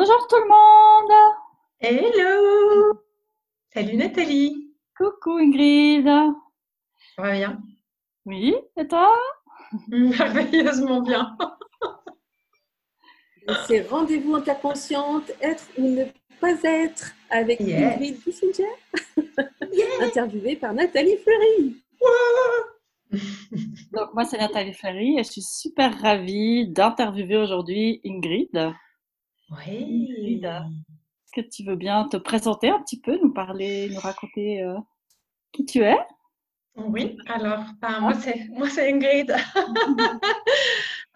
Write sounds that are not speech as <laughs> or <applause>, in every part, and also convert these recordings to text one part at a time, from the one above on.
Bonjour tout le monde. Hello Salut Nathalie Coucou Ingrid. Ça va bien? Oui, et toi? <laughs> Merveilleusement bien. C'est Rendez-vous en ta consciente, être ou ne pas être, avec Yeah. Ingrid Kissinger, interviewée par Nathalie Fleury. Donc moi c'est Nathalie Ferry et je suis super ravie d'interviewer aujourd'hui Ingrid. Oui. Est-ce que tu veux bien te présenter un petit peu, nous parler, nous raconter euh, qui tu es? Oui, alors, ben, moi c'est moi c'est Ingrid. <laughs>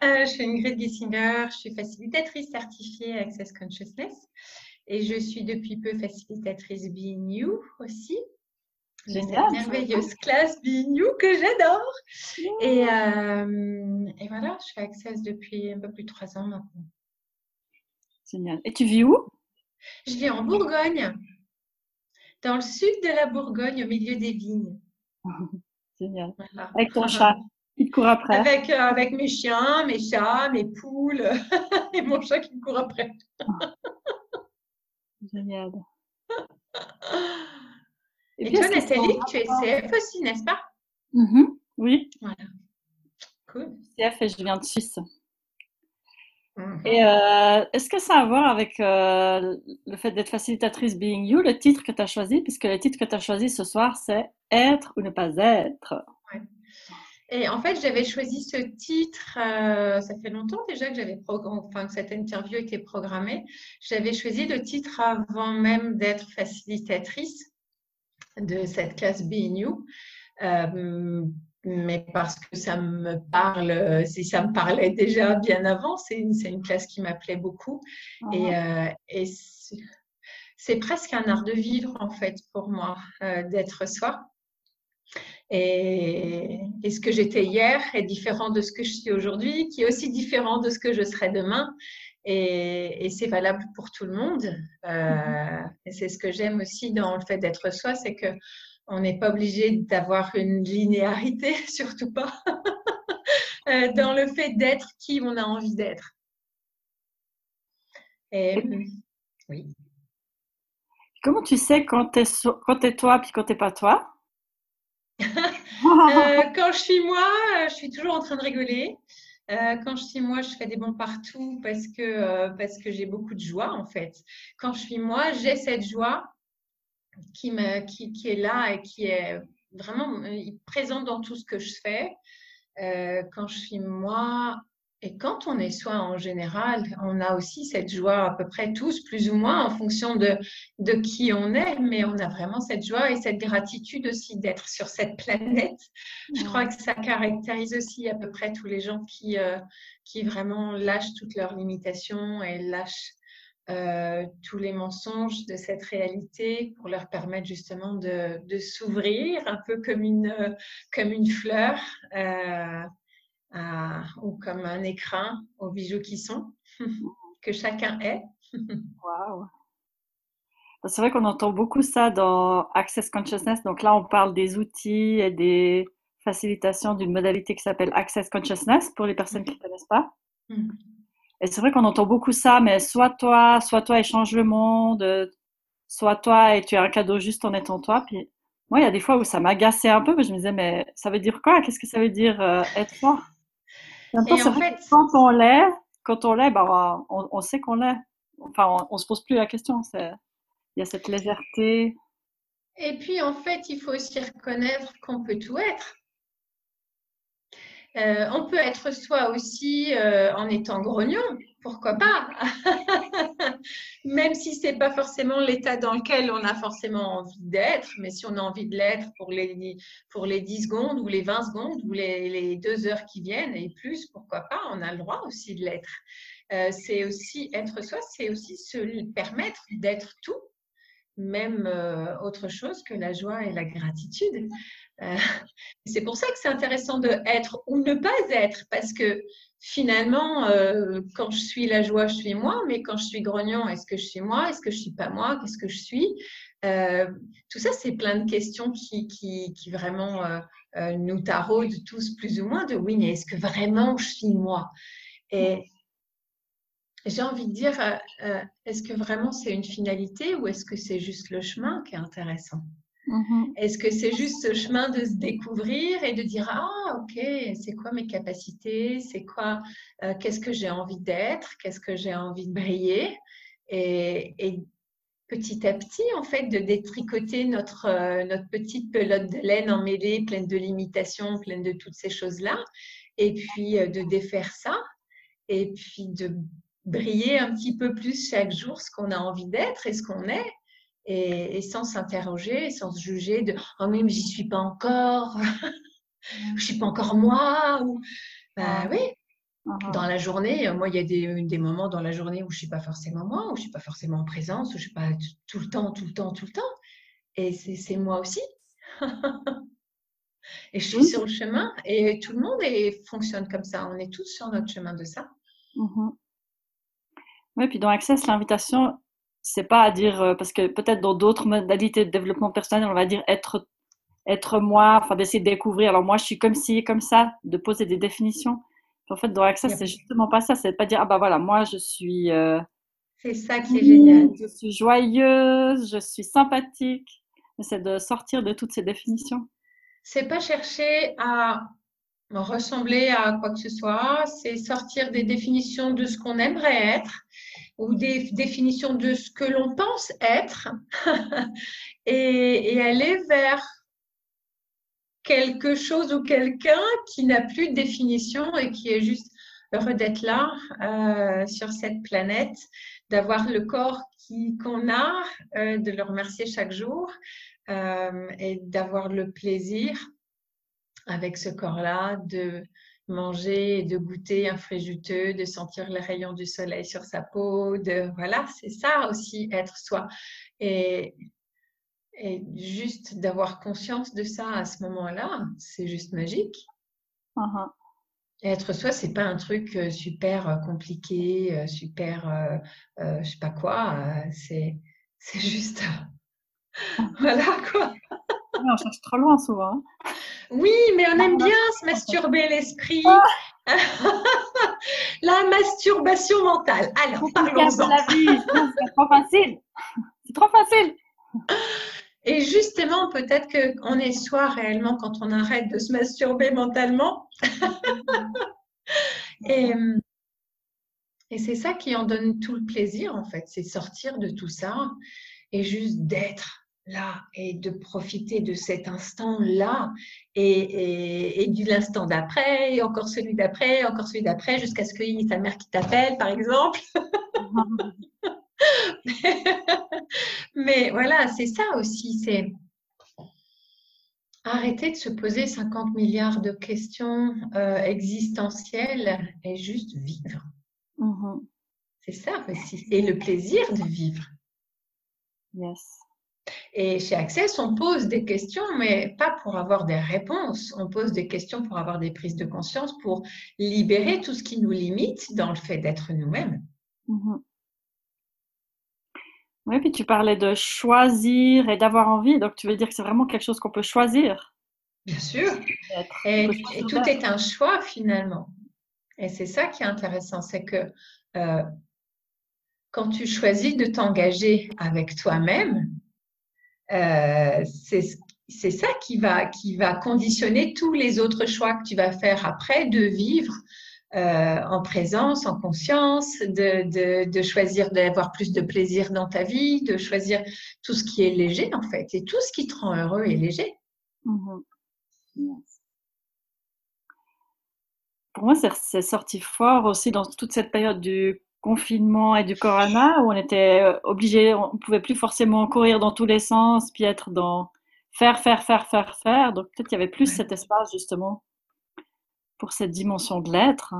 Euh, je suis Ingrid Gissinger, je suis facilitatrice certifiée Access Consciousness et je suis depuis peu facilitatrice Being You aussi. de cette merveilleuse classe Being You que j'adore. Et, euh, et voilà, je fais Access depuis un peu plus de trois ans maintenant. Génial. Et tu vis où? Je vis en Bourgogne, dans le sud de la Bourgogne, au milieu des vignes. <laughs> Génial. Voilà. Avec ton chat qui te court après. Avec, euh, avec mes chiens, mes chats, mes poules <laughs> et mon chat qui me court après. Génial. <laughs> Et, toi, Nathalie, tu es CF aussi, n'est-ce pas? Mhm, Oui, Voilà. Cool. CF et je viens de Suisse. Mhm. Et euh, est-ce que ça a à voir avec euh, le fait d'être facilitatrice Being You, le titre que tu as choisi, puisque le titre que tu as choisi ce soir, c'est Être ou ne pas être. Et en fait, j'avais choisi ce titre, euh, ça fait longtemps déjà que j'avais enfin que cette interview était programmée. J'avais choisi le titre avant même d'être facilitatrice de cette classe Being You. Euh, mais parce que ça me parle, si ça me parlait déjà bien avant, c'est une, classe qui m'appelait beaucoup. Et, euh, et c'est- presque un art de vivre, en fait, pour moi, euh, d'être soi. Et, et ce que j'étais hier est différent de ce que je suis aujourd'hui, qui est aussi différent de ce que je serai demain. Et, et c'est valable pour tout le monde. Euh, et c'est ce que j'aime aussi dans le fait d'être soi, c'est que on n'est pas obligé d'avoir une linéarité, <laughs> surtout pas, <laughs> euh, dans le fait d'être qui on a envie d'être. Et oui. Comment tu sais quand tu es, toi puis quand tu pas toi? <laughs> Euh, quand je suis moi, euh, je suis toujours en train de rigoler. Euh, quand je suis moi, je fais des bons partout parce que, euh, parce que j'ai beaucoup de joie en fait. Quand je suis moi, j'ai cette joie qui, me, qui, qui est là et qui est vraiment euh, présente dans tout ce que je fais. Euh, quand je suis moi, et quand on est soi en général, on a aussi cette joie à peu près tous, plus ou moins, en fonction de, de qui on est, mais on a vraiment cette joie et cette gratitude aussi d'être sur cette planète. Je crois que ça caractérise aussi à peu près tous les gens qui, euh, qui vraiment lâchent toutes leurs limitations et lâchent euh, tous les mensonges de cette réalité pour leur permettre justement de, de s'ouvrir un peu comme une, euh, comme une fleur. Euh, à- ou comme un écrin aux bijoux qui sont, <laughs> que chacun est. <laughs> Waouh. C'est vrai qu'on entend beaucoup ça dans Access Consciousness. Donc là, on parle des outils et des facilitations d'une modalité qui s'appelle Access Consciousness pour les personnes qui ne connaissent pas. Mhm. Et c'est vrai qu'on entend beaucoup ça, mais soit toi, soit toi et change le monde, soit toi et tu es un cadeau juste en étant toi. Puis moi, il y a des fois où ça m'agaçait un peu, mais je me disais, mais ça veut dire quoi? Qu'est-ce que ça veut dire euh, être soi? Et en même temps, Et c'est en vrai fait, que quand on l'est, quand on l'est, ben, on, on sait qu'on l'est. Enfin, on, on se pose plus la question. Il y a cette légèreté. et puis en fait, il faut aussi reconnaître qu'on peut tout être. Euh, on peut être soi aussi euh, en étant grognon, pourquoi pas? <laughs> Même si c'est pas forcément l'état dans lequel on a forcément envie d'être, mais si on a envie de l'être pour les, pour les 10 secondes ou les 20 secondes ou les, les 2 heures qui viennent et plus, pourquoi pas? On a le droit aussi de l'être. Euh, c'est aussi être soi, c'est aussi se permettre d'être tout, même euh, autre chose que la joie et la gratitude. Euh, <laughs> c'est pour ça que c'est intéressant de être ou ne pas être, parce que finalement, euh, quand je suis la joie, je suis moi, mais quand je suis grognon, est-ce que je suis moi Est-ce que je suis pas moi Qu'est-ce que je suis? Tout ça, c'est plein de questions qui, qui, qui vraiment nous taraudent tous plus ou moins de oui, mais est-ce que vraiment je suis moi? J'ai envie de dire, euh, euh, est-ce que vraiment c'est une finalité ou est-ce que c'est juste le chemin qui est intéressant? Mhm. Est-ce que c'est juste ce chemin de se découvrir et de dire ah ok c'est quoi mes capacités? C'est quoi euh, qu'est-ce que j'ai envie d'être? Qu'est-ce que j'ai envie de briller? Et, et petit à petit en fait de détricoter notre euh, notre petite pelote de laine emmêlée pleine de limitations pleine de toutes ces choses là et puis de défaire ça. Et puis de briller un petit peu plus chaque jour ce qu'on a envie d'être et ce qu'on est et, et sans s'interroger, sans se juger de oh mais j'y suis pas encore, <laughs> je suis pas encore moi. Ou... Bah oui, dans la journée, moi il y a des, des moments dans la journée où je suis pas forcément moi, où je suis pas forcément en présence, où je suis pas tout le temps, tout le temps, tout le temps. Et c'est moi aussi. <laughs> et je suis Oui. sur le chemin et tout le monde est, fonctionne comme ça. On est tous sur notre chemin de ça. Mhm. Oui, puis dans Access, l'invitation, c'est pas à dire, euh, parce que peut-être dans d'autres modalités de développement personnel, on va dire être, être moi, enfin d'essayer de découvrir. Alors moi, je suis comme ci, comme ça, de poser des définitions. Puis en fait, dans Access, c'est justement pas ça. C'est pas dire, ah bah voilà, moi, je suis, euh, C'est ça qui est génial. je suis joyeuse, je suis sympathique. C'est de sortir de toutes ces définitions. C'est pas chercher à ressembler à quoi que ce soit, c'est sortir des définitions de ce qu'on aimerait être ou des définitions de ce que l'on pense être <laughs> et, aller vers quelque chose ou quelqu'un qui n'a plus de définition et qui est juste heureux d'être là euh, sur cette planète, d'avoir le corps qu'on a, euh, de le remercier chaque jour euh, et d'avoir le plaisir avec ce corps-là de manger et de goûter un fruit juteux, de sentir les rayons du soleil sur sa peau, de voilà, c'est ça aussi être soi. Et, et juste d'avoir conscience de ça à ce moment-là, c'est juste magique. Et être soi, c'est pas un truc euh, super euh, compliqué, euh, super, euh, euh, je sais pas quoi. euh, c'est, c'est juste, <laughs> voilà quoi. On cherche trop loin souvent. Oui, mais on aime bien se masturber l'esprit. <laughs> La masturbation mentale. Alors, parlons-en. la vie, <laughs> sinon c'est trop facile. C'est trop facile. Et justement, peut-être qu'on est soi réellement quand on arrête de se masturber mentalement. <laughs> Et, et c'est ça qui en donne tout le plaisir, en fait. C'est sortir de tout ça et juste d'être là et de profiter de cet instant-là et, et, et de l'instant d'après, et encore celui d'après, encore celui d'après, jusqu'à ce qu'il y ait ta mère qui t'appelle, par exemple. <laughs> Mais voilà, c'est ça aussi, c'est arrêter de se poser 50 milliards de questions euh, existentielles et juste vivre. Mhm. C'est ça aussi. Et le plaisir de vivre. Yes. Et chez Access, on pose des questions, mais pas pour avoir des réponses. On pose des questions pour avoir des prises de conscience, pour libérer tout ce qui nous limite dans le fait d'être nous-mêmes. Mhm. Oui, puis tu parlais de choisir et d'avoir envie. Donc, tu veux dire que c'est vraiment quelque chose qu'on peut choisir? Bien sûr. Et, tout est un choix finalement. Et c'est ça qui est intéressant, c'est que euh, quand tu choisis de t'engager avec toi-même, euh, c'est ça qui va, qui va conditionner tous les autres choix que tu vas faire après de vivre euh, en présence, en conscience, de, de, choisir d'avoir plus de plaisir dans ta vie, de choisir tout ce qui est léger en fait. Et tout ce qui te rend heureux est léger. Mhm. Yes. Pour moi, c'est sorti fort aussi dans toute cette période du confinement et du corona où on était euh, obligé, on ne pouvait plus forcément courir dans tous les sens, puis être dans faire, faire, faire, faire, faire. Donc peut-être qu'il y avait plus Ouais. cet espace justement pour cette dimension de l'être.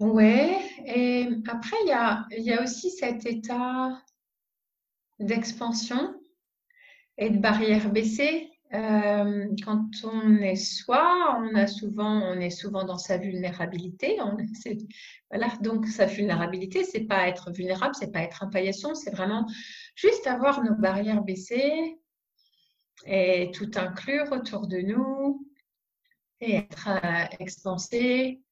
Ouais, et après, il y a, il y a aussi cet état d'expansion et de barrière baissée. Euh, quand on est soi, on a souvent, on est souvent dans sa vulnérabilité. <laughs> Voilà, donc sa vulnérabilité, c'est pas être vulnérable, c'est pas être un paillasson, c'est vraiment juste avoir nos barrières baissées et tout inclure autour de nous et être euh, expansé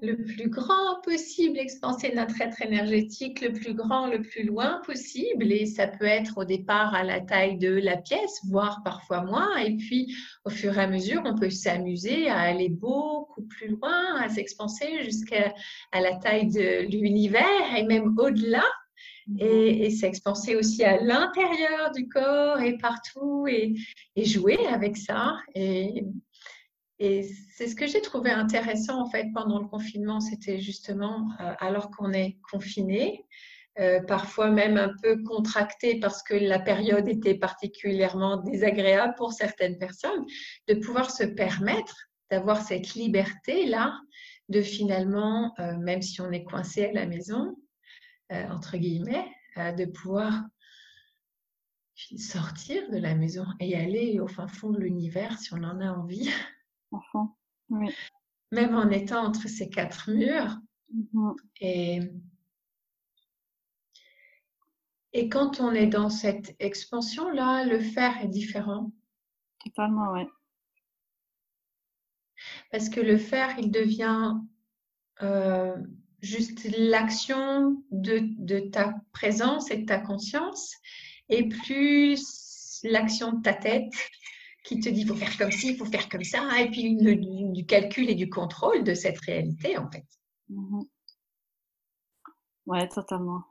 le plus grand possible, expanser notre être énergétique le plus grand, le plus loin possible. Et ça peut être au départ à la taille de la pièce, voire parfois moins. Et puis, au fur et à mesure, on peut s'amuser à aller beaucoup plus loin, à s'expanser jusqu'à la taille de l'univers et même au-delà. Et, et s'expanser aussi à l'intérieur du corps et partout et, et jouer avec ça. Et et c'est ce que j'ai trouvé intéressant en fait pendant le confinement, c'était justement euh, alors qu'on est confiné, euh, parfois même un peu contracté parce que la période était particulièrement désagréable pour certaines personnes, de pouvoir se permettre d'avoir cette liberté-là, de finalement, euh, même si on est coincé à la maison, entre guillemets, de pouvoir sortir de la maison et aller au fin fond de l'univers si on en a envie. <laughs> Même en étant entre ces quatre murs. Mm-hmm. Et, et quand on est dans cette expansion-là, le faire est différent. Totalement, oui. Parce que le faire, il devient euh, juste l'action de, de, ta présence et de ta conscience, et plus l'action de ta tête qui te dit il faut faire comme ci, il faut faire comme ça, et puis du, calcul et du contrôle de cette réalité en fait. Mhm. Ouais, totalement.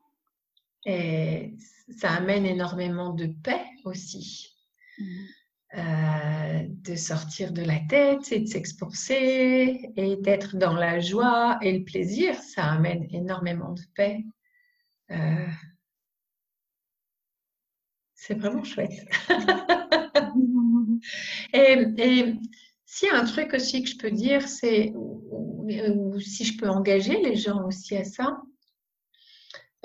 Et ça amène énormément de paix aussi. Mhm. Euh, de sortir de la tête et de s'exposer et d'être dans la joie et le plaisir, ça amène énormément de paix. Euh, c'est vraiment chouette. <laughs> Et, s'il y a un truc aussi que je peux dire, c'est, ou, si je peux engager les gens aussi à ça,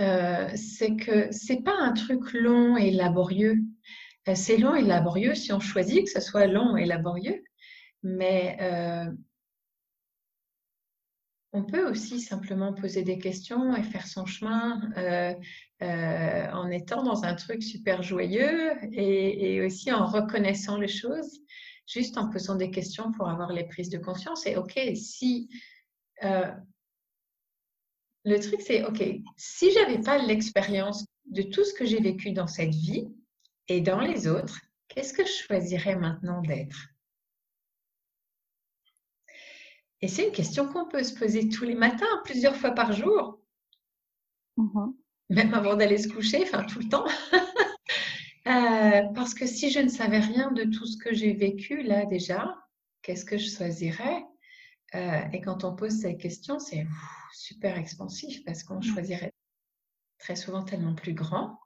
euh, c'est que c'est pas un truc long et laborieux. Euh, c'est long et laborieux si on choisit que ce soit long et laborieux, mais euh, on peut aussi simplement poser des questions et faire son chemin euh, en étant dans un truc super joyeux et, aussi en reconnaissant les choses, juste en posant des questions pour avoir les prises de conscience. Et ok, si euh, le truc c'est ok, si j'avais pas l'expérience de tout ce que j'ai vécu dans cette vie et dans les autres, qu'est-ce que je choisirais maintenant d'être? Et c'est une question qu'on peut se poser tous les matins, plusieurs fois par jour. Mm-hmm même avant d'aller se coucher, enfin tout le temps. <laughs> Euh, parce que si je ne savais rien de tout ce que j'ai vécu là déjà, qu'est-ce que je choisirais? Euh, Et quand on pose cette question, c'est super expansif parce qu'on mmh. choisirait très souvent tellement plus grand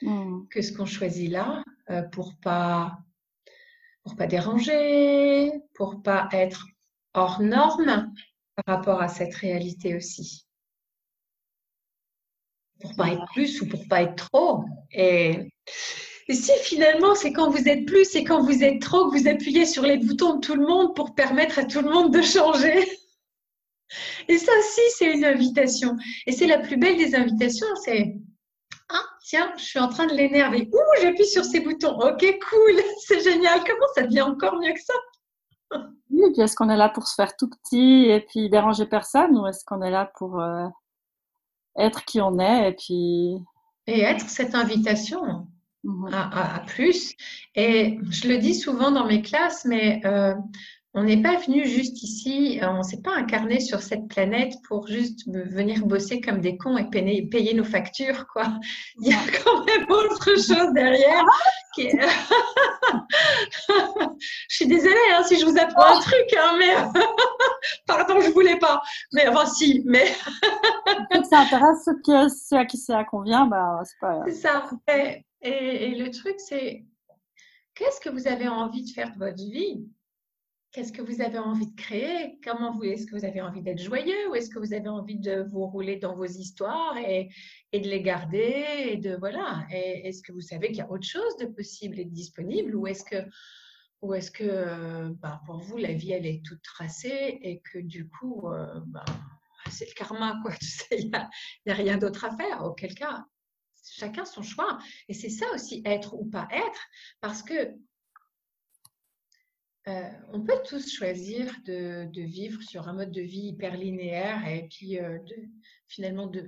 mmh. que ce qu'on choisit là euh, pour pas pour pas déranger, pour pas être hors norme par rapport à cette réalité aussi pour pas être plus ou pour pas être trop. Et, si finalement c'est quand vous êtes plus et quand vous êtes trop que vous appuyez sur les boutons de tout le monde pour permettre à tout le monde de changer. Et ça aussi, c'est une invitation. Et c'est la plus belle des invitations, c'est ah, tiens, je suis en train de l'énerver. Ouh, j'appuie sur ces boutons. Ok, cool, <laughs> c'est génial. Comment ça devient encore mieux que ça? Oui, est-ce qu'on est là pour se faire tout petit et puis déranger personne ou est-ce qu'on est là pour euh, être qui on est et puis. Et être cette invitation mhm. à, plus. Et je le dis souvent dans mes classes, mais euh, on n'est pas venu juste ici, on ne s'est pas incarné sur cette planète pour juste venir bosser comme des cons et payer, nos factures, quoi. Il y a quand même autre chose derrière. Qui <laughs> je suis désolée hein, si je vous apprends un truc, hein, mais <laughs> pardon, je voulais pas. Mais enfin, si, mais. ça intéresse ceux, à qui ça convient, bah, c'est pas. C'est ça. et le truc, c'est qu'est-ce que vous avez envie de faire de votre vie? Qu'est-ce que vous avez envie de créer? Comment vous est-ce que vous avez envie d'être joyeux? Ou est-ce que vous avez envie de vous rouler dans vos histoires et, de les garder et de voilà. Est-ce que vous savez qu'il y a autre chose de possible et de disponible? Ou est-ce que ou est-ce que bah, pour vous la vie elle est toute tracée et que du coup euh, bah, c'est le karma quoi <laughs> il n'y a, a, rien d'autre à faire? Auquel cas chacun son choix. Et c'est ça aussi être ou pas être parce que euh, on peut tous choisir de, vivre sur un mode de vie hyper linéaire et puis euh, de, finalement de...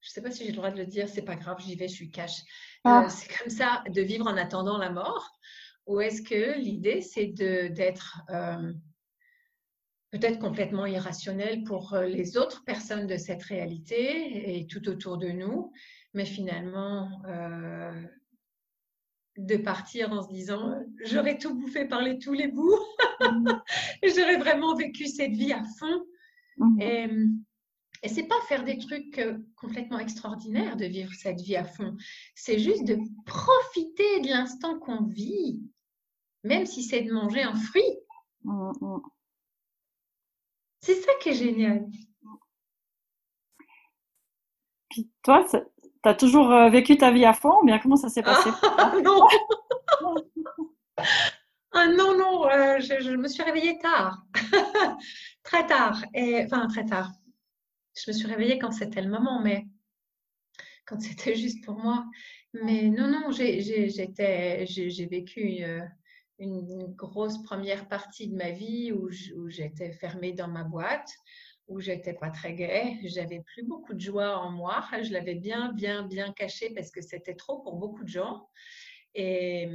Je ne sais pas si j'ai le droit de le dire, c'est pas grave, j'y vais, je suis cash. Ah. c'est comme ça, de vivre en attendant la mort. Ou est-ce que l'idée, c'est d'être peut-être complètement irrationnel pour les autres personnes de cette réalité et tout autour de nous, mais finalement de partir en se disant j'aurais tout bouffé par les tous les bouts, mmh. <laughs> j'aurais vraiment vécu cette vie à fond. Mmh. Et, et c'est pas faire des trucs euh, complètement extraordinaires de vivre cette vie à fond, c'est juste de profiter de l'instant qu'on vit, même si c'est de manger un fruit. Mmh, c'est ça qui est génial. Puis toi, tu as toujours euh, vécu ta vie à fond bien comment ça s'est passé? Ah, Non <laughs> ah, non, non, euh, je, me suis réveillée tard. <laughs> très tard. Et, enfin, très tard. Je me suis réveillée quand c'était le moment, mais quand c'était juste pour moi. Mais non, non, j'ai vécu euh, une, grosse première partie de ma vie où j'étais fermée dans ma boîte, où j'étais pas très gaie, j'avais plus beaucoup de joie en moi, je l'avais bien, bien, bien caché parce que c'était trop pour beaucoup de gens. Et,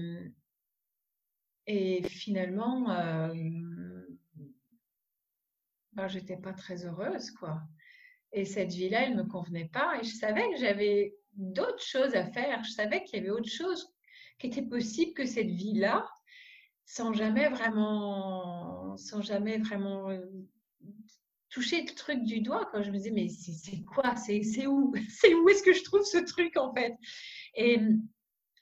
et finalement, euh, ben, j'étais pas très heureuse, quoi. Et cette vie-là, elle me convenait pas. Et je savais que j'avais d'autres choses à faire. Je savais qu'il y avait autre chose qui était possible que cette vie-là, sans jamais vraiment, sans jamais vraiment euh, toucher le truc du doigt quand je me disais mais c'est quoi? C'est où? <laughs> C'est où est-ce que je trouve ce truc en fait? Et,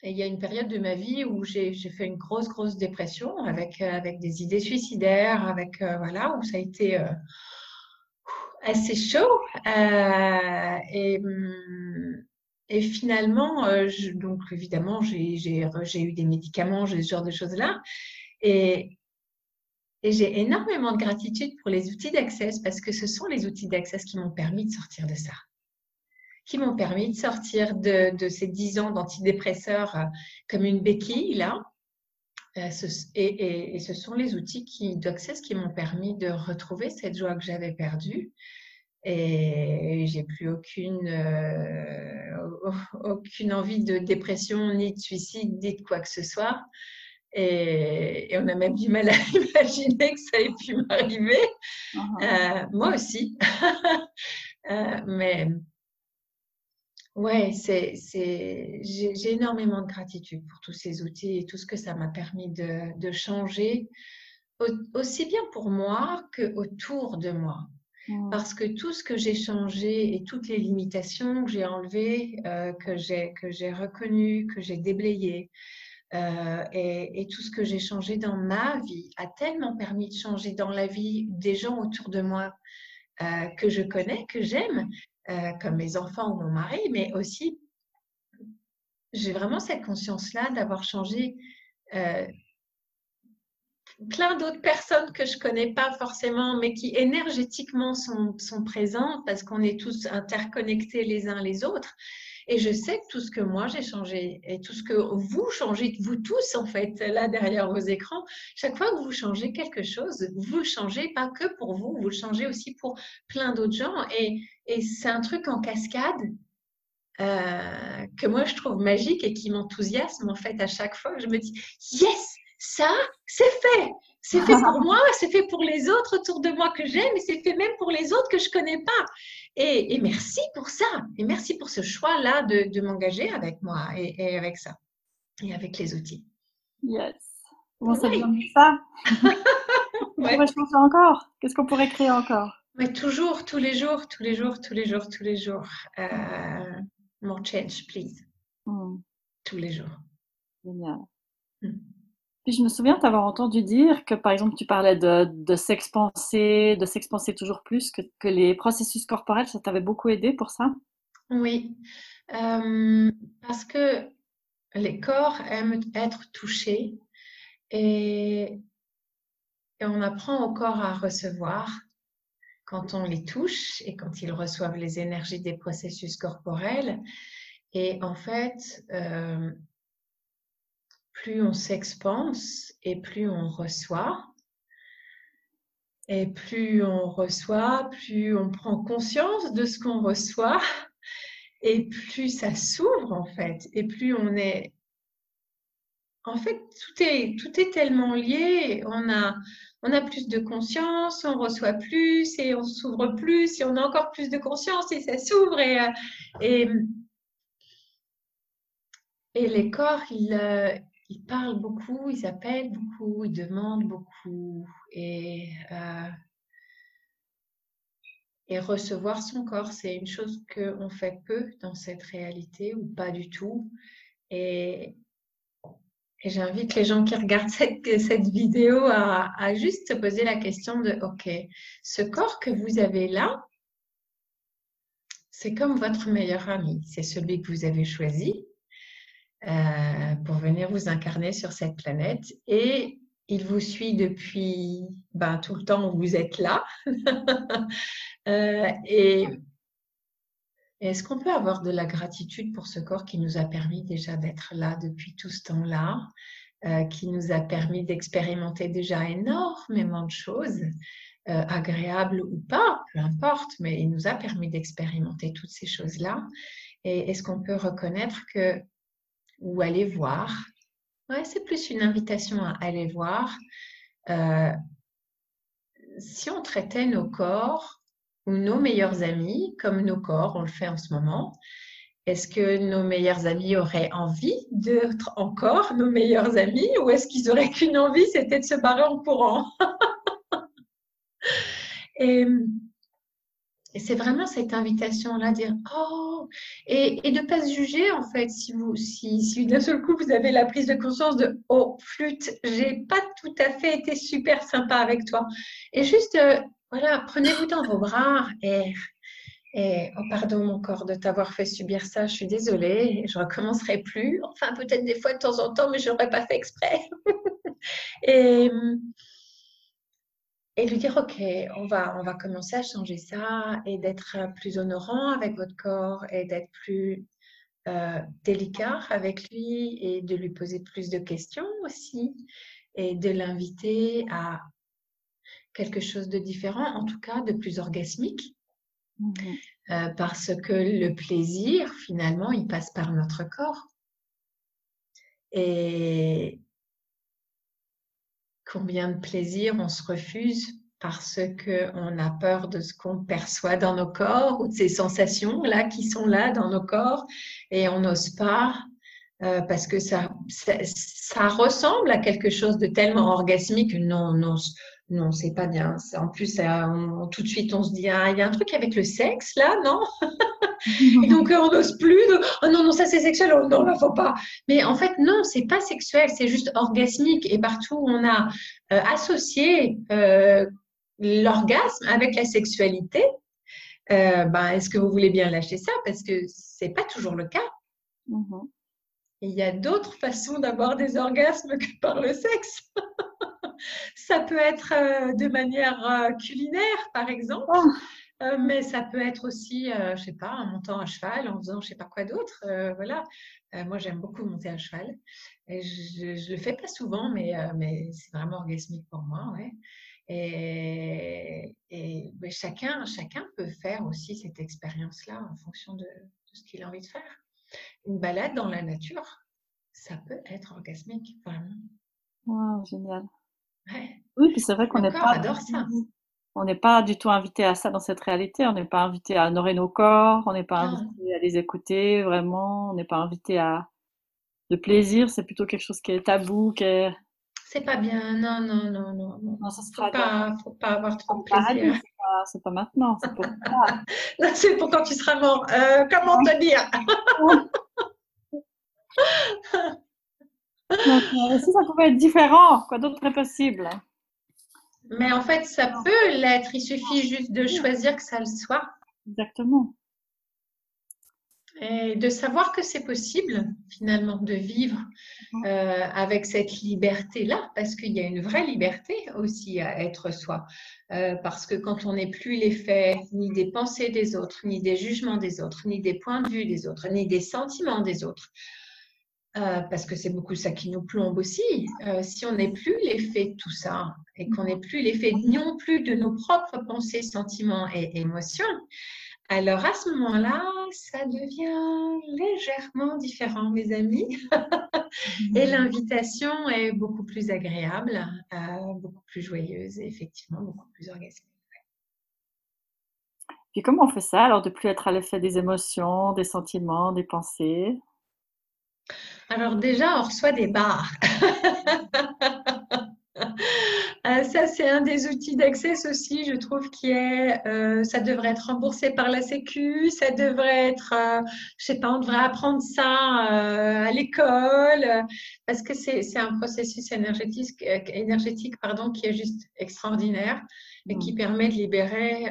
il y a une période de ma vie où j'ai fait une grosse grosse dépression avec avec des idées suicidaires avec euh, voilà où ça a été euh, assez chaud. Euh, et et finalement, donc évidemment, j'ai eu des médicaments, j'ai ce genre de choses-là. Et, et j'ai énormément de gratitude pour les outils d'accès parce que ce sont les outils d'accès qui m'ont permis de sortir de ça, qui m'ont permis de sortir de, ces dix ans d'antidépresseurs euh, comme une béquille, là. Euh, et, ce sont les outils d'Access qui m'ont permis de retrouver cette joie que j'avais perdue. Et j'ai plus aucune, euh, aucune envie de dépression, ni de suicide, ni de quoi que ce soit. Et, on a même du mal à <laughs> imaginer que ça ait pu m'arriver. Uh-huh. Euh, moi aussi. <laughs> Euh, mais ouais, c'est, j'ai, énormément de gratitude pour tous ces outils et tout ce que ça m'a permis de, changer, aussi bien pour moi que autour de moi. Mm. Parce que tout ce que j'ai changé et toutes les limitations que j'ai enlevées, euh, que, j'ai, que j'ai reconnues, que j'ai déblayées, euh, et, tout ce que j'ai changé dans ma vie a tellement permis de changer dans la vie des gens autour de moi euh, que je connais, que j'aime, euh, comme mes enfants ou mon mari, mais aussi j'ai vraiment cette conscience-là d'avoir changé plein d'autres personnes que je connais pas forcément, mais qui énergétiquement sont présentes parce qu'on est tous interconnectés les uns les autres. Et je sais que tout ce que moi j'ai changé et tout ce que vous changez, vous tous en fait, là derrière vos écrans, chaque fois que vous changez quelque chose, vous changez pas que pour vous, vous changez aussi pour plein d'autres gens. Et, et c'est un truc en cascade euh, que moi je trouve magique et qui m'enthousiasme en fait à chaque fois. Je me dis, yes, ça, c'est fait. C'est fait pour <laughs> moi, c'est fait pour les autres autour de moi que j'aime et c'est fait même pour les autres que je connais pas. Et, merci pour ça. Et merci pour ce choix-là de, m'engager avec moi et, avec ça. Et avec les outils. Yes. Ça vient ça? <laughs> On pourrait changer encore? Qu'est-ce qu'on pourrait créer encore? Mais toujours, tous les jours, tous les jours, tous les jours, tous les jours. Euh, more change, please. Hmm. Tous les jours. Génial. Hmm. Puis je me souviens t'avoir entendu dire que, par exemple, tu parlais de, de s'expanser, de s'expanser toujours plus, que, que, les processus corporels, ça t'avait beaucoup aidé pour ça? Oui, euh, parce que les corps aiment être touchés et, et on apprend au corps à recevoir quand on les touche et quand ils reçoivent les énergies des processus corporels. Et en fait, euh, plus on s'expanse et plus on reçoit. Et plus on reçoit, plus on prend conscience de ce qu'on reçoit <laughs> et plus ça s'ouvre en fait. Et plus on est... En fait, tout est, tellement lié. On a, on a plus de conscience, on reçoit plus et on s'ouvre plus et on a encore plus de conscience et ça s'ouvre. Et, euh, et, et les corps, ils, euh, ils parlent beaucoup, ils appellent beaucoup, ils demandent beaucoup. Et, euh, et recevoir son corps, c'est une chose qu'on fait peu dans cette réalité ou pas du tout. Et, j'invite les gens qui regardent <laughs> cette, cette vidéo à, à, juste se poser la question de, OK, ce corps que vous avez là, c'est comme votre meilleur ami, c'est celui que vous avez choisi. Euh, pour venir vous incarner sur cette planète. Et il vous suit depuis ben, tout le temps où vous êtes là. <laughs> euh, et est-ce qu'on peut avoir de la gratitude pour ce corps qui nous a permis déjà d'être là depuis tout ce temps-là, euh, qui nous a permis d'expérimenter déjà énormément de choses, agréables ou pas, peu importe, mais il nous a permis d'expérimenter toutes ces choses-là. Et est-ce qu'on peut reconnaître que ou aller voir. Ouais, c'est plus une invitation à aller voir. Euh, si on traitait nos corps ou nos meilleurs amis comme nos corps, on le fait en ce moment, est-ce que nos meilleurs amis auraient envie d'être encore nos meilleurs amis ou est-ce qu'ils auraient qu'une envie, c'était de se barrer en courant? <laughs> et c'est vraiment cette invitation-là, dire oh, et, de ne pas se juger en fait, si vous, si, d'un seul coup vous avez la prise de conscience de oh flûte, j'ai pas tout à fait été super sympa avec toi, et juste euh, voilà, prenez-vous dans vos bras et et oh pardon mon corps de t'avoir fait subir ça, je suis désolée, je recommencerai plus. Enfin peut-être des fois de temps en temps, mais je n'aurais pas fait exprès. <laughs> et et lui dire ok on va on va commencer à changer ça et d'être plus honorant avec votre corps et d'être plus euh, délicat avec lui et de lui poser plus de questions aussi et de l'inviter à quelque chose de différent en tout cas de plus orgasmique. Mmh euh, parce que le plaisir finalement il passe par notre corps. Et combien de plaisir on se refuse parce qu'on a peur de ce qu'on perçoit dans nos corps ou de ces sensations là qui sont là dans nos corps et on n'ose pas euh, parce que ça, ça, ressemble à quelque chose de tellement orgasmique. Non, non, non, c'est pas bien. En plus, tout de suite, on se dit, ah, il y a un truc avec le sexe là, non? <laughs> Et donc, on n'ose plus. oh non, non, ça c'est sexuel. Oh non, là, faut pas. Mais en fait, non, c'est pas sexuel, c'est juste orgasmique. Et partout, on a euh, associé euh, l'orgasme avec la sexualité. Euh, ben, est-ce que vous voulez bien lâcher ça? Parce que c'est pas toujours le cas. Mm-hmm. Il y a d'autres façons d'avoir des orgasmes que par le sexe. <laughs> ça peut être de manière culinaire, par exemple. Oh. Euh, mais ça peut être aussi, euh, je sais pas, en montant à cheval, en faisant je sais pas quoi d'autre. Euh, voilà. moi, j'aime beaucoup monter à cheval. Et je, ne le fais pas souvent, mais, mais c'est vraiment orgasmique pour moi, ouais. Et, et chacun, chacun peut faire aussi cette expérience-là en fonction de, ce qu'il a envie de faire. Une balade dans la nature, ça peut être orgasmique, vraiment. Wow, génial. Oui, puis c'est vrai qu'on n'est pas. adore ça on n'est pas du tout invité à ça dans cette réalité. On n'est pas invité à honorer nos corps. On n'est pas invité à les écouter vraiment. On n'est pas invité à le plaisir. C'est plutôt quelque chose qui est tabou, qui est. C'est pas bien. Non, non, non, non. Non, ça sera pas, faut pas avoir trop de plaisir. C'est pas, maintenant. C'est pour <laughs> c'est pour quand tu seras mort. Euh, comment te dire? <laughs> Donc, euh, si ça pouvait être différent, quoi d'autre est possible? Mais en fait, ça peut l'être. Il suffit juste de choisir que ça le soit. Exactement. Et de savoir que c'est possible, finalement, de vivre euh, avec cette liberté-là, parce qu'il y a une vraie liberté aussi à être soi. Euh, parce que quand on n'est plus l'effet ni des pensées des autres, ni des jugements des autres, ni des points de vue des autres, ni des sentiments des autres, euh, parce que c'est beaucoup ça qui nous plombe aussi, euh, si on n'est plus l'effet de tout ça et qu'on n'est plus l'effet non plus de nos propres pensées, sentiments et émotions, alors à ce moment-là, ça devient légèrement différent, mes amis. <laughs> et l'invitation est beaucoup plus agréable, euh, beaucoup plus joyeuse et effectivement beaucoup plus orgasmique. Puis comment on fait ça alors de plus être à l'effet des émotions, des sentiments, des pensées? Alors déjà, on reçoit des barres. <laughs> Euh, ça, c'est un des outils d'accès aussi, je trouve, qui est, euh, ça devrait être remboursé par la Sécu, ça devrait être, euh, je sais pas, on devrait apprendre ça à l'école, parce que c'est un processus énergétique, énergétique pardon, qui est juste extraordinaire et qui mmh. permet de libérer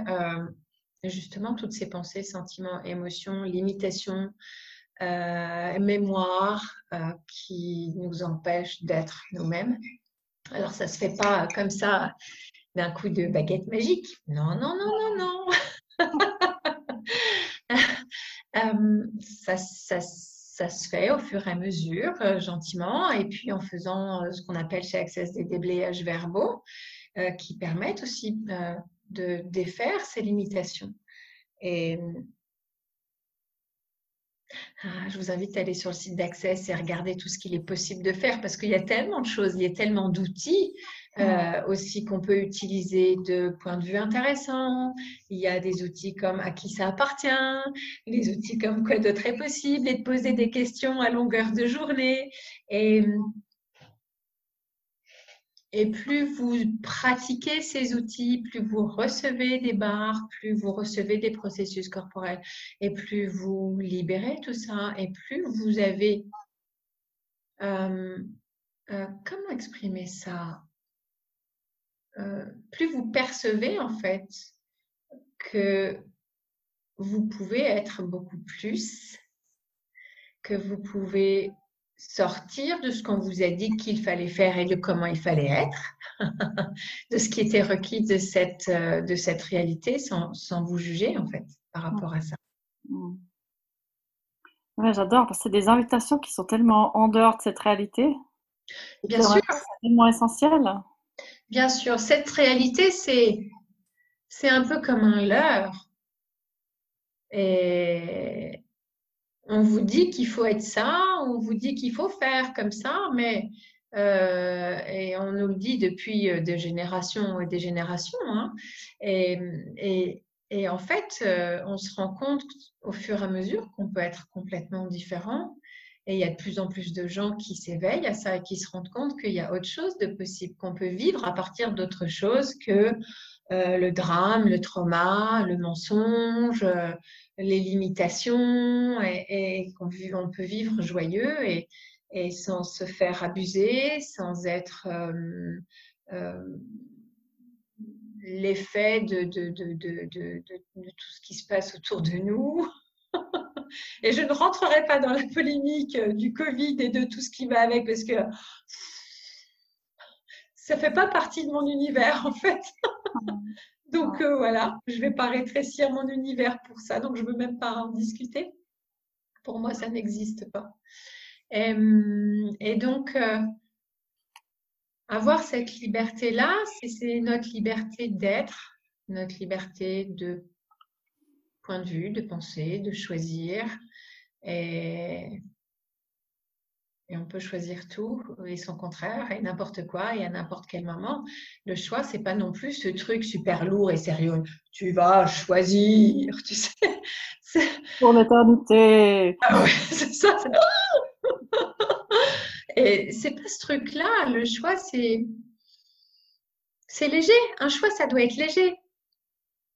justement toutes ces pensées, sentiments, émotions, limitations, mémoires qui nous empêchent d'être nous-mêmes. Alors, ça ne se fait pas comme ça d'un coup de baguette magique. Non, non, non, non, non. <laughs> Euh, ça, se fait au fur et à mesure, euh, gentiment, et puis en faisant euh, ce qu'on appelle chez Access des déblayages verbaux, qui permettent aussi de défaire ces limitations. Et je vous invite à aller sur le site d'Access et regarder tout ce qu'il est possible de faire parce qu'il y a tellement de choses, il y a tellement d'outils euh, aussi qu'on peut utiliser de points de vue intéressants. Il y a des outils comme à qui ça appartient, les outils comme quoi d'autre est possible et de poser des questions à longueur de journée. Et et plus vous pratiquez ces outils, plus vous recevez des barres, plus vous recevez des processus corporels, et plus vous libérez tout ça, et plus vous avez... Euh, euh, comment exprimer ça? Euh, Plus vous percevez en fait que vous pouvez être beaucoup plus, que vous pouvez sortir de ce qu'on vous a dit qu'il fallait faire et de comment il fallait être, <laughs> de ce qui était requis de cette, euh, de cette réalité sans, sans vous juger en fait par rapport à ça. Mm. J'adore parce que c'est des invitations qui sont tellement en dehors de cette réalité. Bien sûr. C'est tellement essentiel. Bien sûr. Cette réalité, c'est, c'est un peu comme un leurre. Et, on vous dit qu'il faut être ça, on vous dit qu'il faut faire comme ça, mais euh, et on nous le dit depuis euh, des générations et des générations. Hein, et, en fait, euh, on se rend compte au fur et à mesure qu'on peut être complètement différent. Et il y a de plus en plus de gens qui s'éveillent à ça et qui se rendent compte qu'il y a autre chose de possible, qu'on peut vivre à partir d'autre chose que le drame, le trauma, le mensonge, les limitations et, qu'on on peut vivre joyeux et, sans se faire abuser, sans être euh, euh, l'effet de, tout ce qui se passe autour de nous. <laughs> et je ne rentrerai pas dans la polémique du Covid et de tout ce qui va avec parce que ça ne fait pas partie de mon univers en fait. <laughs> Donc euh, voilà, je ne vais pas rétrécir mon univers pour ça, donc je ne veux même pas en discuter. Pour moi, ça n'existe pas. Et, donc, euh, avoir cette liberté-là, c'est notre liberté d'être, notre liberté de point de vue, de penser, de choisir. Et et on peut choisir tout et son contraire et n'importe quoi et à n'importe quel moment. Le choix, c'est pas non plus ce truc super lourd et sérieux. Tu vas choisir, tu sais. <laughs> Pour l'éternité. Ah ouais, <laughs> c'est ça. <laughs> et c'est pas ce truc-là. Le choix, c'est c'est léger. Un choix, ça doit être léger.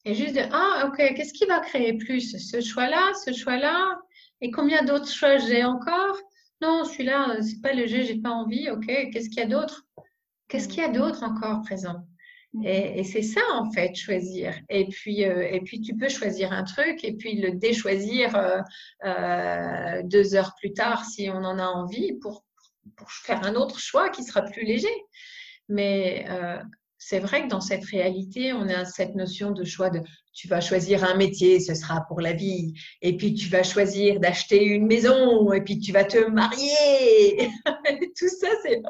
Et juste de ah ok, qu'est-ce qui va créer plus Ce choix-là, ce choix-là? Et combien d'autres choix j'ai encore? Non, celui-là, euh, c'est pas léger, j'ai pas envie. Ok, qu'est-ce qu'il y a d'autre? Qu'est-ce qu'il y a d'autre encore présent? Mm. et, c'est ça en fait, choisir. Et puis, euh, et puis tu peux choisir un truc et puis le déchoisir euh, deux heures plus tard si on en a envie pour, pour, faire un autre choix qui sera plus léger. Mais c'est vrai que dans cette réalité, on a cette notion de choix de tu vas choisir un métier, ce sera pour la vie, et puis tu vas choisir d'acheter une maison, et puis tu vas te marier. <laughs> Tout ça, c'est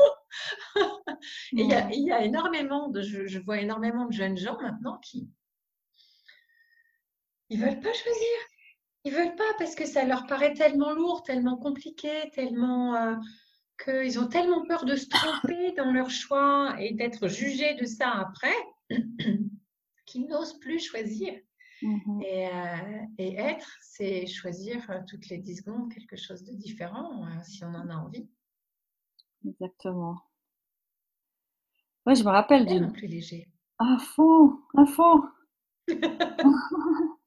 <laughs> il y, a, il y a énormément de, je, vois énormément de jeunes gens maintenant qui ils veulent pas choisir. Ils veulent pas parce que ça leur paraît tellement lourd, tellement compliqué, tellement euh, qu'ils ont tellement peur de se tromper dans leur choix et d'être jugés de ça après <clears throat> qu'ils n'osent plus choisir. Mmh euh, et, être, c'est choisir euh, toutes les 10 secondes quelque chose de différent euh, si on en a envie. Exactement. Oui, je me rappelle du. plus léger. À fond, à fond.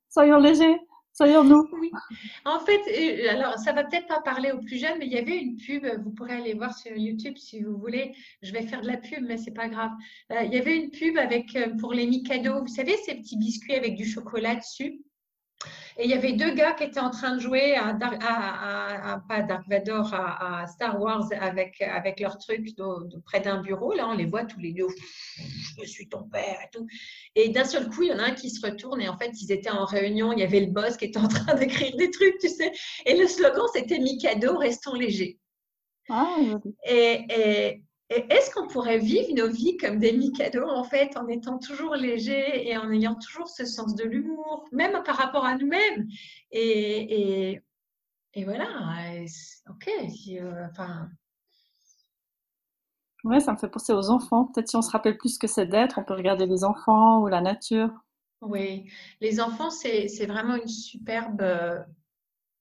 Soyons légers. Soyons-nous. Oui. En fait, euh, alors ça va peut-être pas parler aux plus jeunes, mais il y avait une pub, vous pourrez aller voir sur YouTube si vous voulez. Je vais faire de la pub, mais c'est pas grave. Euh, il y avait une pub avec euh, pour les Mikado, vous savez, ces petits biscuits avec du chocolat dessus? Et il y avait deux gars qui étaient en train de jouer à, à, pas Dark Vador, à, Star Wars avec, avec leur truc près d'un bureau. Là, on les voit tous les deux. Je suis ton père et tout. Et d'un seul coup, il y en a un qui se retourne et en fait, ils étaient en réunion. Il y avait le boss qui était en train <laughs> d'écrire des trucs, tu sais. Et le slogan, c'était Mikado, restons légers. Ah, et, et, est-ce qu'on pourrait vivre nos vies comme des Mikado, en fait, en étant toujours léger et en ayant toujours ce sens de l'humour, même par rapport à nous-mêmes? Et, et, voilà, ok, euh, enfin. Ouais, ça me fait penser aux enfants. Peut-être si on se rappelle plus ce que c'est d'être, on peut regarder les enfants ou la nature. Oui, les enfants, c'est vraiment une superbe euh,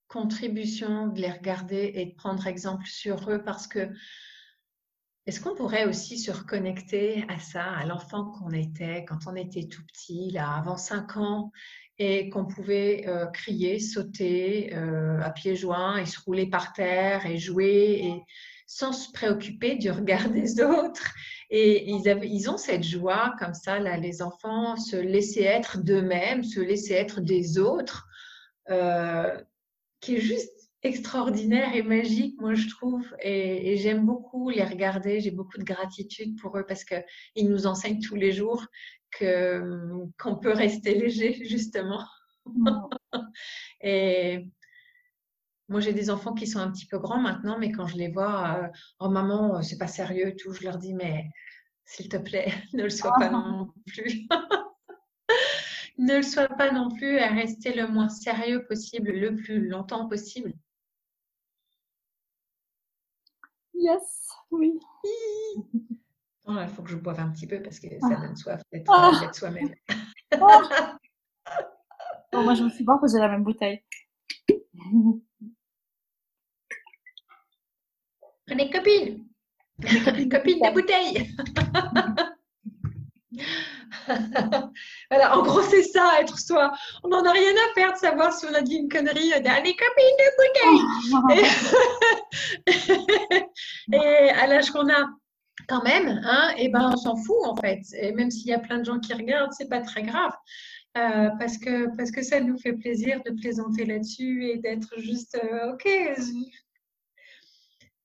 contribution de les regarder et de prendre exemple sur eux parce que est-ce qu'on pourrait aussi se reconnecter à ça, à l'enfant qu'on était quand on était tout petit, là, avant 5 ans, et qu'on pouvait euh, crier, sauter euh, à pieds joints et se rouler par terre et jouer et sans se préoccuper du regard <laughs> des autres? Et ils, ont cette joie comme ça, là, les enfants, se laisser être d'eux-mêmes, se laisser être des autres, euh, qui est juste extraordinaire et magique, moi je trouve, et, j'aime beaucoup les regarder. J'ai beaucoup de gratitude pour eux parce qu'ils nous enseignent tous les jours que qu'on peut rester léger <laughs> justement. <laughs> et moi j'ai des enfants qui sont un petit peu grands maintenant, mais quand je les vois, euh, oh maman, euh, c'est pas sérieux, tout, je leur dis mais s'il te plaît, <laughs> ne le sois pas non plus. ne le sois pas non plus à rester le moins sérieux possible, le plus longtemps possible. Yes, oui. <laughs> il faut que je boive un petit peu parce que ça ah. donne soif d'être ah. soi-même. <laughs> bon, moi, je me suis pas que j'ai la même bouteille. On est copines. copines de bouteille. <laughs> voilà, en gros, c'est ça, être soi. On n'en a rien à faire de savoir si on a dit une connerie dans les copines de bouteille. <laughs> <laughs> et, à l'âge qu'on a, quand même, hein, et ben, on s'en fout en fait. Et même s'il y a plein de gens qui regardent, c'est pas très grave. Euh, parce, que, parce que ça nous fait plaisir de plaisanter là-dessus et d'être juste euh, OK.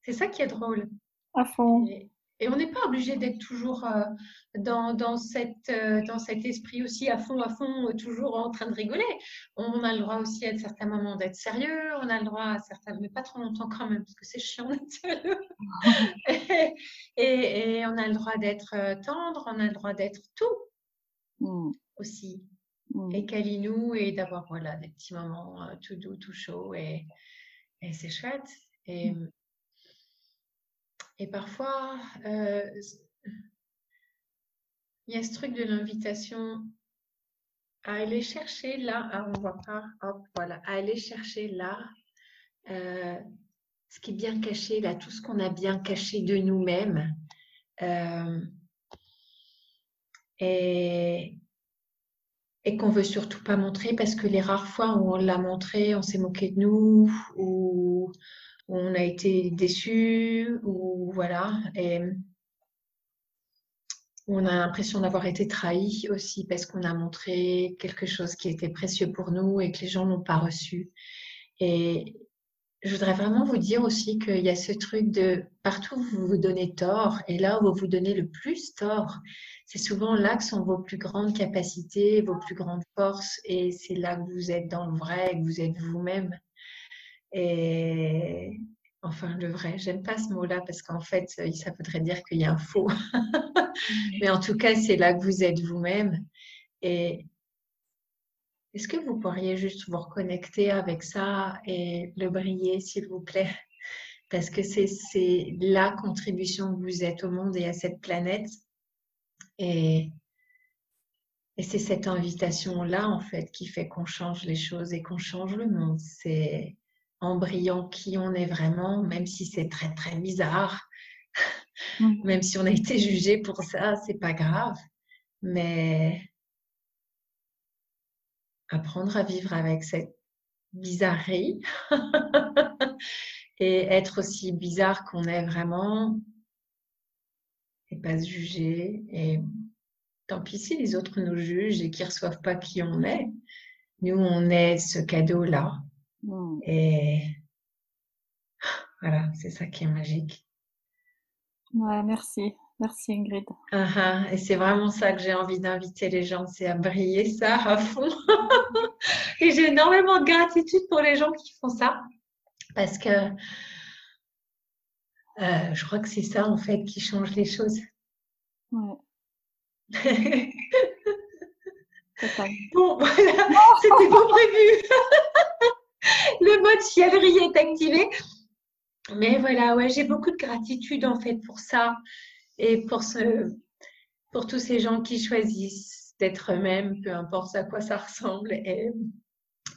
C'est ça qui est drôle. À fond. Et on n'est pas obligé d'être toujours euh, dans, dans, cette, euh, dans cet esprit aussi à fond, à fond, euh, toujours en train de rigoler. On a le droit aussi à certains moments d'être sérieux, on a le droit à certains, mais pas trop longtemps quand même, parce que c'est chiant d'être sérieux. <laughs> et, et, on a le droit d'être tendre, on a le droit d'être tout mm. aussi. Mm. Et câlinou, et d'avoir voilà, des petits moments tout doux, tout chaud, et, et c'est chouette. Et, mm. Et parfois, euh, il y a ce truc de l'invitation à aller chercher là, ah, on voit pas, hop, voilà, à aller chercher là euh, ce qui est bien caché, là, tout ce qu'on a bien caché de nous-mêmes. Euh, et, et qu'on veut surtout pas montrer parce que les rares fois où on l'a montré, on s'est moqué de nous ou on a été déçu ou voilà. Et on a l'impression d'avoir été trahi aussi parce qu'on a montré quelque chose qui était précieux pour nous et que les gens n'ont pas reçu. Et je voudrais vraiment vous dire aussi qu'il y a ce truc de partout où vous vous donnez tort et là où vous vous donnez le plus tort, c'est souvent là que sont vos plus grandes capacités, vos plus grandes forces et c'est là que vous êtes dans le vrai, que vous êtes vous-même. Et enfin, le vrai, j'aime pas ce mot-là parce qu'en fait, ça voudrait dire qu'il y a un faux. <laughs> Mais en tout cas, c'est là que vous êtes vous-même. Et est-ce que vous pourriez juste vous reconnecter avec ça et le briller, s'il vous plaît? Parce que c'est la contribution que vous êtes au monde et à cette planète. Et, et c'est cette invitation-là, en fait, qui fait qu'on change les choses et qu'on change le monde. C'est en brillant qui on est vraiment, même si c'est très, très bizarre. Mmh. même si on a été jugé pour ça, c'est pas grave. Mais apprendre à vivre avec cette bizarrerie <laughs> et être aussi bizarre qu'on est vraiment et pas se juger. Et tant pis si les autres nous jugent et qu'ils ne reçoivent pas qui on est. Nous, on est ce cadeau-là. Hmm. Et <gasps> voilà, c'est ça qui est magique. Ouais, merci. Merci Ingrid. Ah, ah, et c'est vraiment ça que j'ai envie d'inviter les gens, c'est à briller ça à fond. <laughs> et j'ai énormément de gratitude pour les gens qui font ça. Parce que euh, je crois que c'est ça en fait qui change les choses. Ouais. <laughs> bon, voilà, c'était pas prévu. <laughs> <laughs> Le mode chialerie est activé. Mais voilà, ouais, j'ai beaucoup de gratitude en fait pour ça et pour, ce, pour tous ces gens qui choisissent d'être eux-mêmes, peu importe à quoi ça ressemble, et,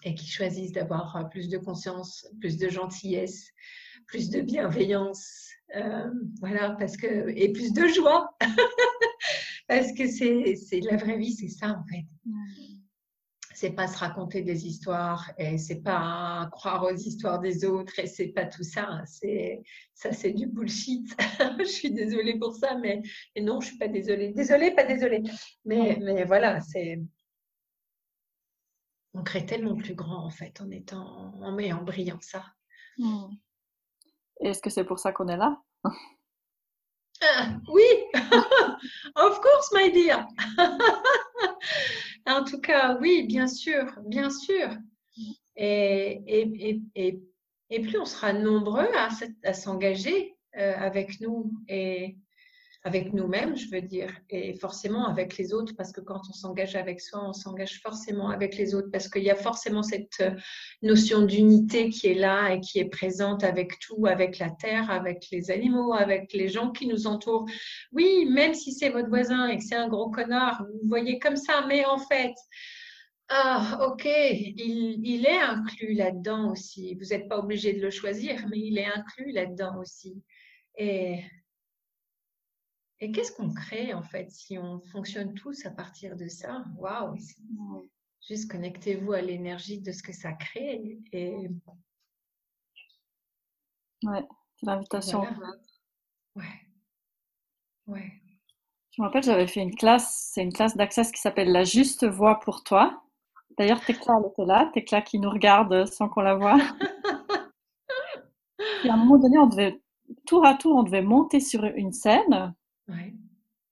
et qui choisissent d'avoir plus de conscience, plus de gentillesse, plus de bienveillance, euh, voilà, parce que, et plus de joie, <laughs> parce que c'est la vraie vie, c'est ça en fait c'est pas se raconter des histoires et c'est pas croire aux histoires des autres et c'est pas tout ça. C'est ça, c'est du bullshit. <laughs> je suis désolée pour ça, mais et non, je suis pas désolée. Désolée, pas désolée. Mais mais voilà, c'est on crée tellement plus grand en fait en étant en, en brillant ça. Hmm. Est-ce que c'est pour ça qu'on est là? <laughs> Oui, <laughs> of course, my dear. <laughs> En tout cas, oui, bien sûr, bien sûr. Et, et, et, et plus on sera nombreux à, à s'engager euh, avec nous et avec nous-mêmes, je veux dire, et forcément avec les autres, parce que quand on s'engage avec soi, on s'engage forcément avec les autres, parce qu'il y a forcément cette euh, notion d'unité qui est là et qui est présente avec tout, avec la terre, avec les animaux, avec les gens qui nous entourent. Oui, même si c'est votre voisin et que c'est un gros connard, vous voyez comme ça, mais en fait, ah, ok, il, il est inclus là-dedans aussi. Vous n'êtes pas obligé de le choisir, mais il est inclus là-dedans aussi. Et et qu'est-ce qu'on crée en fait si on fonctionne tous à partir de ça? Waouh Juste connectez-vous à l'énergie de ce que ça crée et. Ouais, c'est l'invitation. Ouais. Ouais. Je me rappelle, j'avais fait une classe, c'est une classe d'access qui s'appelle La Juste Voix pour toi. D'ailleurs, Tekla, elle était là, Tekla qui nous regarde sans qu'on la voit. <laughs> et à un moment donné, on devait, tour à tour, on devait monter sur une scène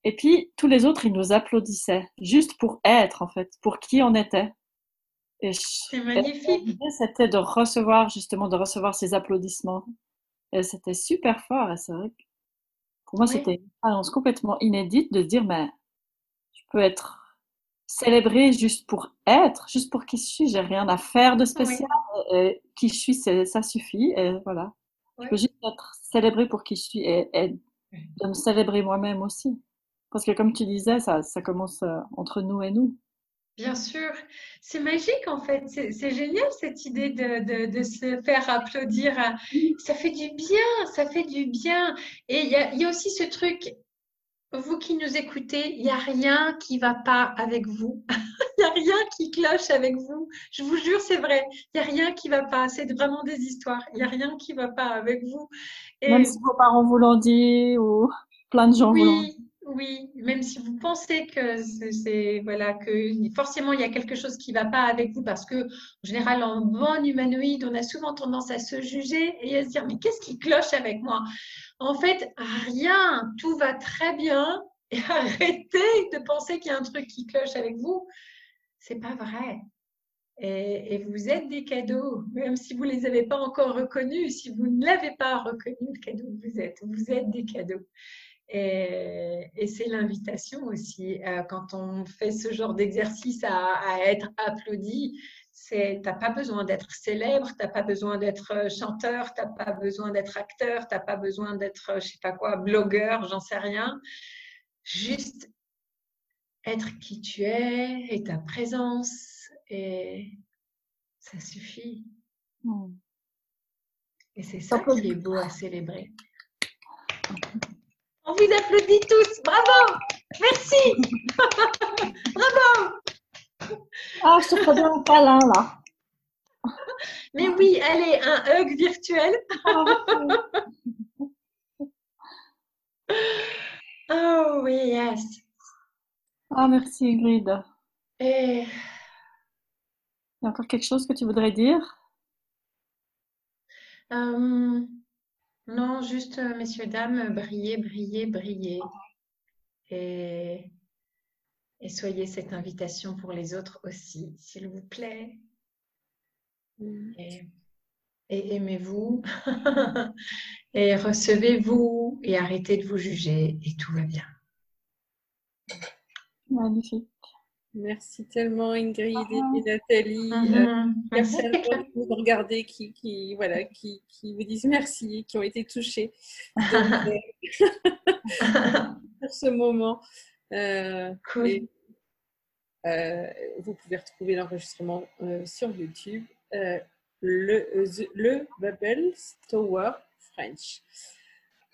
et puis, tous les autres, ils nous applaudissaient, juste pour être, en fait, pour qui on était. C'est magnifique. C'était de recevoir, justement, de recevoir ces applaudissements. Et c'était super fort. Et c'est vrai que pour moi, c'était une expérience complètement inédite de dire, mais je peux être célébrée juste pour être, juste pour qui je suis. J'ai rien à faire de spécial. Et, qui je suis, ça suffit. Et voilà. Je peux juste être célébrée pour qui je suis et, et de me célébrer moi-même aussi. Parce que comme tu disais, ça, ça commence euh, entre nous et nous. Bien sûr, c'est magique en fait. C'est génial cette idée de, de, se faire applaudir. Ça fait du bien, ça fait du bien. Et il y a, y a, aussi ce truc, vous qui nous écoutez, il n'y a rien qui va pas avec vous. <laughs> Il n'y a rien qui cloche avec vous. Je vous jure, c'est vrai. Il n'y a rien qui va pas. C'est vraiment des histoires. Il n'y a rien qui va pas avec vous. Et... Même si vos parents vous l'ont dit ou plein de gens oui, vous l'ont dit. Oui, même si vous pensez que c'est voilà que forcément il y a quelque chose qui ne va pas avec vous parce que en général en bon humanoïde on a souvent tendance à se juger et à se dire mais qu'est-ce qui cloche avec moi? En fait rien, tout va très bien <laughs> et arrêtez de penser qu'il y a un truc qui cloche avec vous. C'est pas vrai. Et, vous êtes des cadeaux, même si vous ne les avez pas encore reconnus, si vous ne l'avez pas reconnu, le cadeau que vous êtes, vous êtes des cadeaux. Et, c'est l'invitation aussi, euh, quand on fait ce genre d'exercice à, être applaudi, tu n'as pas besoin d'être célèbre, tu n'as pas besoin d'être euh, chanteur, tu n'as pas besoin d'être acteur, tu n'as pas besoin d'être, euh, je sais pas quoi, blogueur, j'en sais rien. Juste être qui tu es et ta présence, et ça suffit. Hmm. Et c'est ça qui est beau à célébrer. <laughs> On vous applaudit tous. Bravo. Merci. <laughs> Bravo. Ah, je te ferai bien un câlin là. Mais oui, allez, un hug virtuel. oh oui, yes. Ah, merci Ingrid. Et... Il y a encore quelque chose que tu voudrais dire? Euh, non, juste, euh, messieurs, dames, brillez, brillez, brillez. Et, et soyez cette invitation pour les autres aussi, s'il vous plaît. Et, et aimez-vous. <laughs> et recevez-vous et arrêtez de vous juger et tout va bien. Magnifique. Merci tellement Ingrid et, Nathalie. Mm-hmm. Euh, merci à vous de regarder qui, qui, voilà, qui, qui, vous disent merci, qui ont été touchés <laughs> euh, <laughs> pour ce moment. Euh, cool. vous pouvez retrouver l'enregistrement sur YouTube. le, le Bubble Tower French.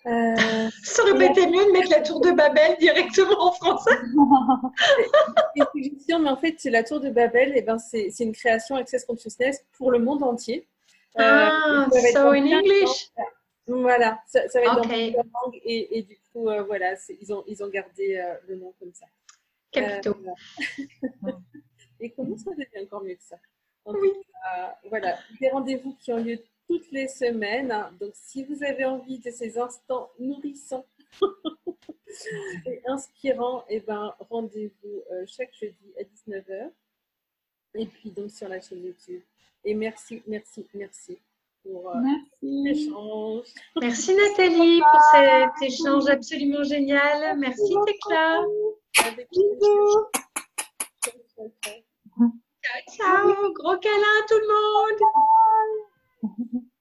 Euh, Ça aurait été mieux de mettre la tour de Babel directement en français. <laughs> mais en fait, la tour de Babel, eh ben, c'est une création Access Consciousness pour le monde entier. Euh, ah, so in English. Voilà, ça, va être dans plusieurs langues et, et, du coup, euh, voilà, ils ont, ils ont gardé euh, le nom comme ça. Capito. <laughs> et comment ça devient encore mieux que ça? Oui. voilà, des rendez-vous qui ont lieu toutes les semaines. Donc, si vous avez envie de ces instants nourrissants <laughs> et inspirants, et eh ben, rendez-vous euh, chaque jeudi à 19h. Et puis, donc, sur la chaîne YouTube. Et merci, merci, merci pour euh, l'échange. Merci Nathalie pour cet échange absolument génial. Merci Tekla. Ciao, ciao. Gros câlin à tout le monde. <laughs>